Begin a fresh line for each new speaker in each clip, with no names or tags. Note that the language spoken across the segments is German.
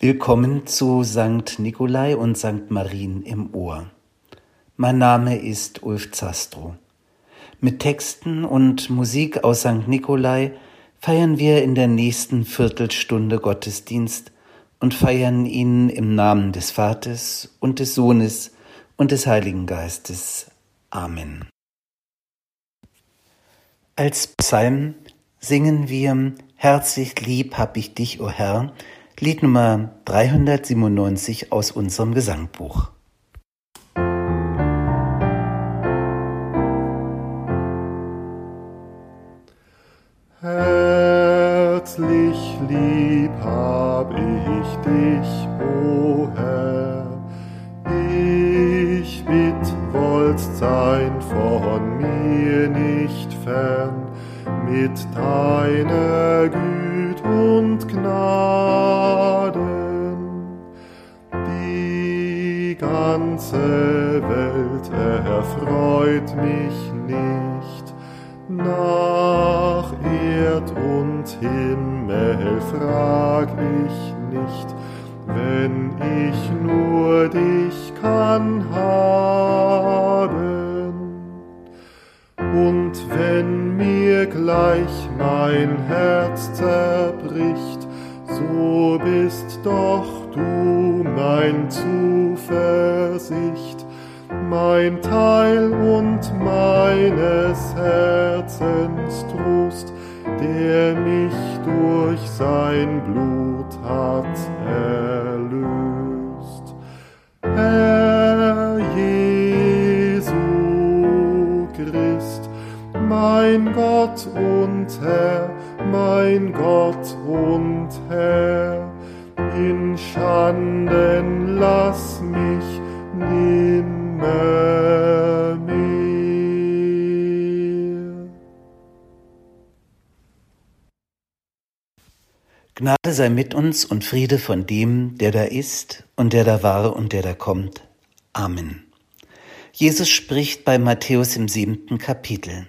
Willkommen zu St. Nikolai und St. Marien im Ohr. Mein Name ist Ulf Zastro. Mit Texten und Musik aus St. Nikolai feiern wir in der nächsten Viertelstunde Gottesdienst und feiern ihn im Namen des Vaters und des Sohnes und des Heiligen Geistes. Amen. Als Psalm singen wir Herzlich lieb hab ich dich, o Herr, Lied Nummer 397 aus unserem Gesangbuch.
Herzlich lieb hab ich dich, o Herr, ich mit sein von mir nicht fern, mit deiner Güte und Gnaden. Die ganze Welt erfreut mich nicht, nach Erd und Himmel frag ich nicht, wenn ich nur dich kann haben. Und wenn mir gleich mein Herz zerbricht, so bist doch du mein Zuversicht, mein Teil und meines Herzens Trost, der mich durch sein Blut hat mein Gott und Herr, in Schanden lass mich nimmer mehr.
Gnade sei mit uns und Friede von dem, der da ist und der da war und der da kommt. Amen. Jesus spricht bei Matthäus im siebten Kapitel.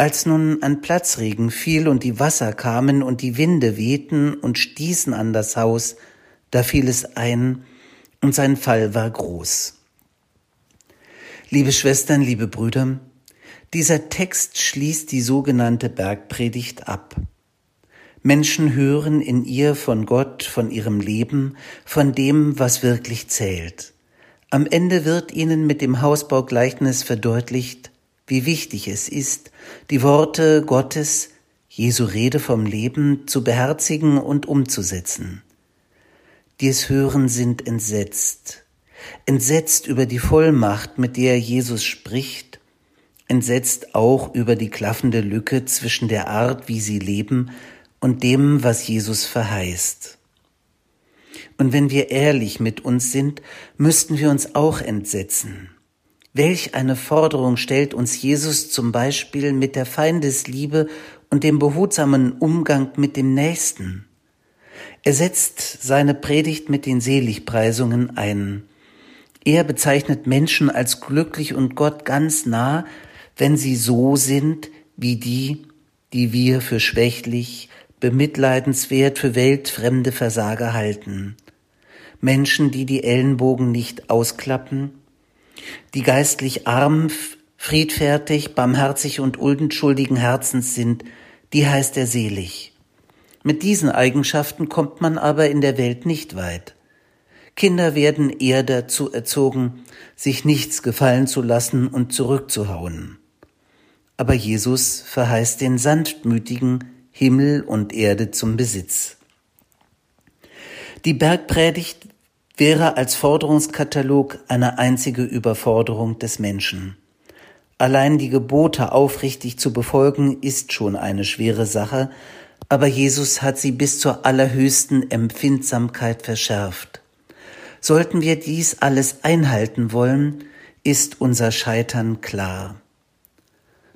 Als nun ein Platzregen fiel und die Wasser kamen und die Winde wehten und stießen an das Haus, da fiel es ein, und sein Fall war groß. Liebe Schwestern, liebe Brüder, dieser Text schließt die sogenannte Bergpredigt ab. Menschen hören in ihr von Gott, von ihrem Leben, von dem, was wirklich zählt. Am Ende wird ihnen mit dem Hausbaugleichnis verdeutlicht, wie wichtig es ist, die Worte Gottes, Jesu Rede vom Leben, zu beherzigen und umzusetzen. Die es hören, sind entsetzt. Entsetzt über die Vollmacht, mit der Jesus spricht, entsetzt auch über die klaffende Lücke zwischen der Art, wie sie leben, und dem, was Jesus verheißt. Und wenn wir ehrlich mit uns sind, müssten wir uns auch entsetzen. Welch eine Forderung stellt uns Jesus zum Beispiel mit der Feindesliebe und dem behutsamen Umgang mit dem Nächsten. Er setzt seine Predigt mit den Seligpreisungen ein. Er bezeichnet Menschen als glücklich und Gott ganz nah, wenn sie so sind wie die, die wir für schwächlich, bemitleidenswert für weltfremde Versager halten. Menschen, die die Ellenbogen nicht ausklappen, die geistlich arm, friedfertig, barmherzig und unschuldigen Herzens sind, die heißt er selig. Mit diesen Eigenschaften kommt man aber in der Welt nicht weit. Kinder werden eher dazu erzogen, sich nichts gefallen zu lassen und zurückzuhauen. Aber Jesus verheißt den Sanftmütigen Himmel und Erde zum Besitz. Die Bergpredigt wäre als Forderungskatalog eine einzige Überforderung des Menschen. Allein die Gebote aufrichtig zu befolgen ist schon eine schwere Sache, aber Jesus hat sie bis zur allerhöchsten Empfindsamkeit verschärft. Sollten wir dies alles einhalten wollen, ist unser Scheitern klar.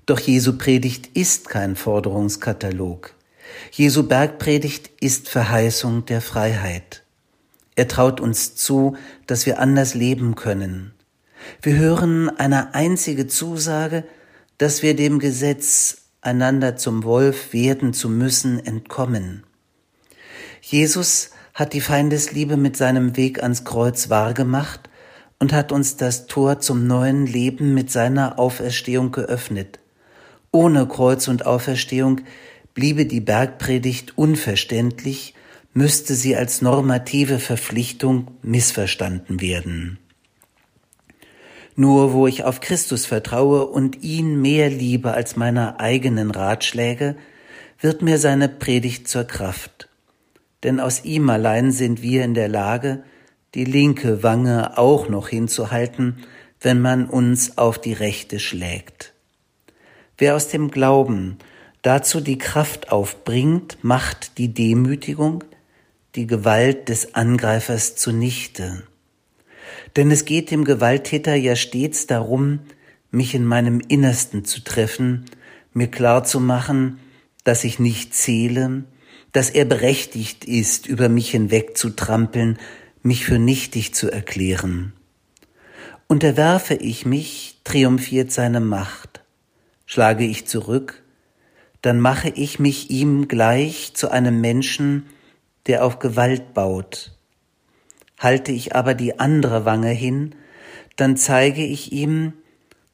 Doch Jesu Predigt ist kein Forderungskatalog. Jesu Bergpredigt ist Verheißung der Freiheit. Er traut uns zu, dass wir anders leben können. Wir hören eine einzige Zusage, dass wir dem Gesetz, einander zum Wolf werden zu müssen, entkommen. Jesus hat die Feindesliebe mit seinem Weg ans Kreuz wahrgemacht und hat uns das Tor zum neuen Leben mit seiner Auferstehung geöffnet. Ohne Kreuz und Auferstehung bliebe die Bergpredigt unverständlich, müsste sie als normative Verpflichtung missverstanden werden. Nur wo ich auf Christus vertraue und ihn mehr liebe als meiner eigenen Ratschläge, wird mir seine Predigt zur Kraft. Denn aus ihm allein sind wir in der Lage, die linke Wange auch noch hinzuhalten, wenn man uns auf die rechte schlägt. Wer aus dem Glauben dazu die Kraft aufbringt, macht die Demütigung, die Gewalt des Angreifers zunichte. Denn es geht dem Gewalttäter ja stets darum, mich in meinem Innersten zu treffen, mir klar zu machen, dass ich nicht zähle, dass er berechtigt ist, über mich hinweg zu trampeln, mich für nichtig zu erklären. Unterwerfe ich mich, triumphiert seine Macht. Schlage ich zurück, dann mache ich mich ihm gleich zu einem Menschen, der auf Gewalt baut, Halte ich aber die andere Wange hin, dann zeige ich ihm,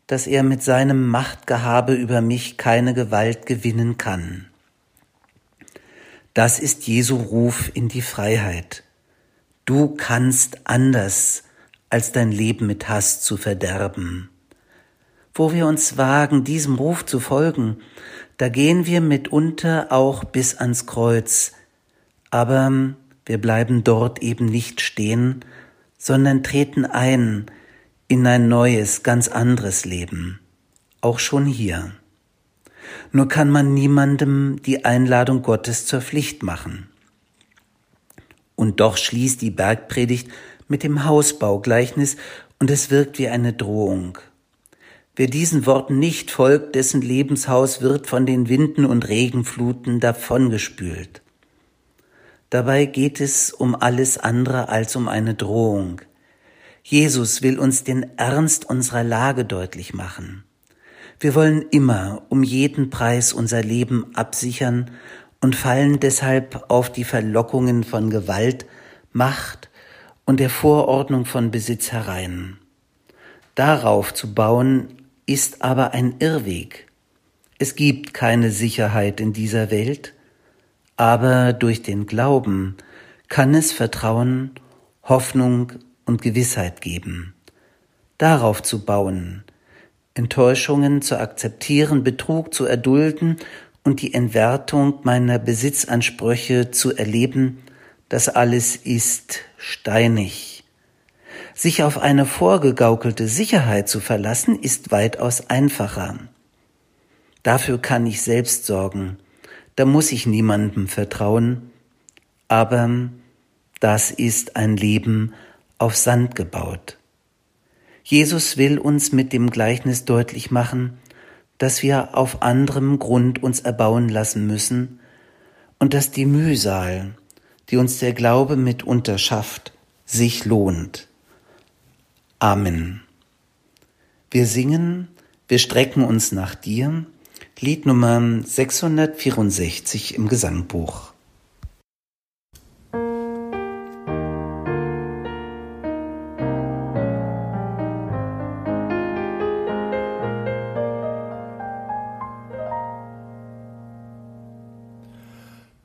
dass er mit seinem Machtgehabe über mich keine Gewalt gewinnen kann. Das ist Jesu Ruf in die Freiheit. Du kannst anders, als dein Leben mit Hass zu verderben. Wo wir uns wagen, diesem Ruf zu folgen, da gehen wir mitunter auch bis ans Kreuz, aber wir bleiben dort eben nicht stehen, sondern treten ein in ein neues, ganz anderes Leben, auch schon hier. Nur kann man niemandem die Einladung Gottes zur Pflicht machen. Und doch schließt die Bergpredigt mit dem Hausbaugleichnis und es wirkt wie eine Drohung. Wer diesen Worten nicht folgt, dessen Lebenshaus wird von den Winden und Regenfluten davongespült. Dabei geht es um alles andere als um eine Drohung. Jesus will uns den Ernst unserer Lage deutlich machen. Wir wollen immer um jeden Preis unser Leben absichern und fallen deshalb auf die Verlockungen von Gewalt, Macht und der Vorordnung von Besitz herein. Darauf zu bauen ist aber ein Irrweg. Es gibt keine Sicherheit in dieser Welt, aber durch den Glauben kann es Vertrauen, Hoffnung und Gewissheit geben. Darauf zu bauen, Enttäuschungen zu akzeptieren, Betrug zu erdulden und die Entwertung meiner Besitzansprüche zu erleben, das alles ist steinig. Sich auf eine vorgegaukelte Sicherheit zu verlassen, ist weitaus einfacher. Dafür kann ich selbst sorgen, da muss ich niemandem vertrauen, aber das ist ein Leben auf Sand gebaut. Jesus will uns mit dem Gleichnis deutlich machen, dass wir auf anderem Grund uns erbauen lassen müssen und dass die Mühsal, die uns der Glaube mitunter schafft, sich lohnt. Amen. Wir singen, wir strecken uns nach dir, Lied Nummer 664 im Gesangbuch.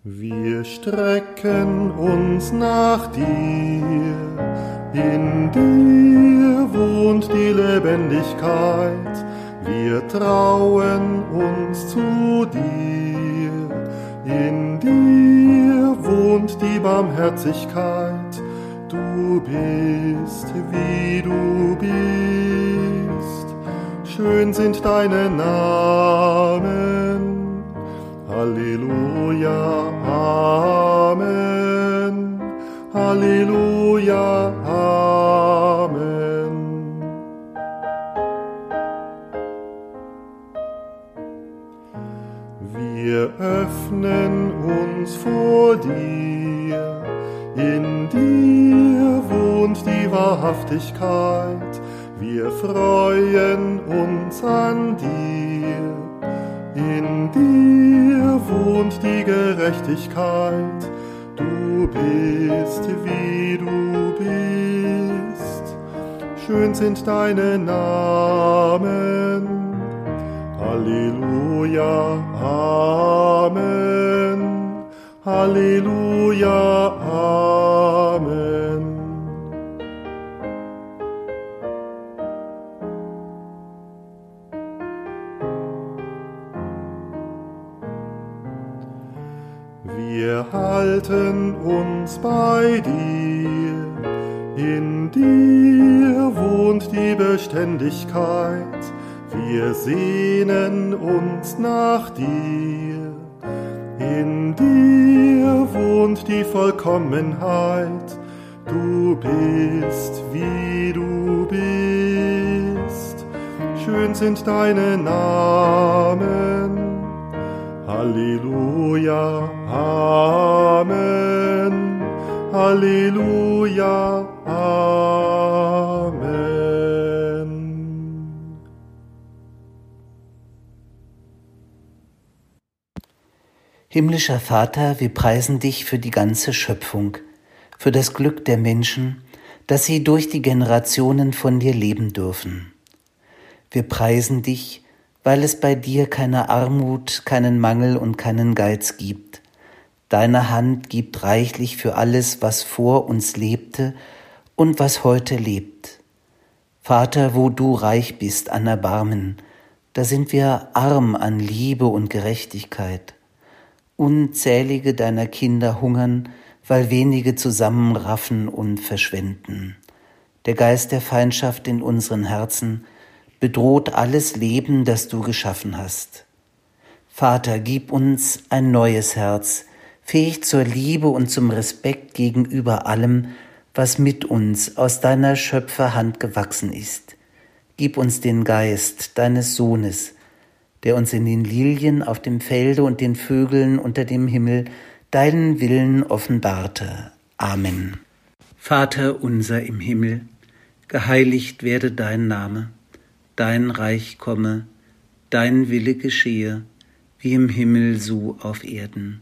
Wir strecken uns nach dir, in dir wohnt die Lebendigkeit wir trauen uns zu dir, in dir wohnt die Barmherzigkeit, du bist wie du bist, schön sind deine Namen, Halleluja, Amen, Halleluja, Amen. Wahrhaftigkeit. Wir freuen uns an dir, in dir wohnt die Gerechtigkeit. Du bist wie du bist, schön sind deine Namen. Halleluja, Amen. Halleluja, dir, in dir wohnt die Beständigkeit wir sehnen uns nach dir. In dir wohnt die Vollkommenheit. Du bist, wie du bist. Schön sind deine Namen. Halleluja, Amen. Halleluja, Amen.
Himmlischer Vater, wir preisen dich für die ganze Schöpfung, für das Glück der Menschen, dass sie durch die Generationen von dir leben dürfen. Wir preisen dich, weil es bei dir keine Armut, keinen Mangel und keinen Geiz gibt. Deine Hand gibt reichlich für alles, was vor uns lebte und was heute lebt. Vater, wo du reich bist an Erbarmen, da sind wir arm an Liebe und Gerechtigkeit. Unzählige deiner Kinder hungern, weil wenige zusammenraffen und verschwenden. Der Geist der Feindschaft in unseren Herzen bedroht alles Leben, das du geschaffen hast. Vater, gib uns ein neues Herz, fähig zur Liebe und zum Respekt gegenüber allem, was mit uns aus deiner Schöpferhand gewachsen ist. Gib uns den Geist deines Sohnes, der uns in den Lilien auf dem Felde und den Vögeln unter dem Himmel deinen Willen offenbarte. Amen. Vater unser im Himmel, geheiligt werde dein Name, dein Reich komme, dein Wille geschehe, wie im Himmel so auf Erden.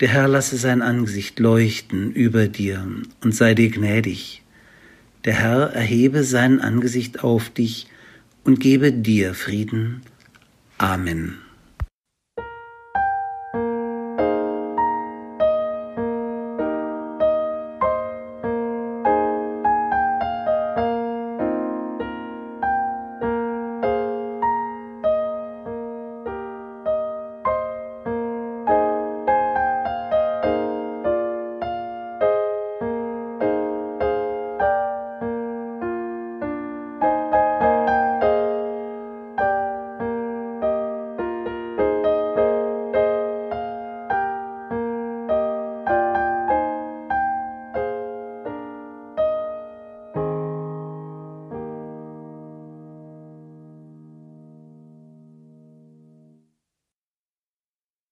Der Herr lasse sein Angesicht leuchten über dir und sei dir gnädig. Der Herr erhebe sein Angesicht auf dich und gebe dir Frieden Amen.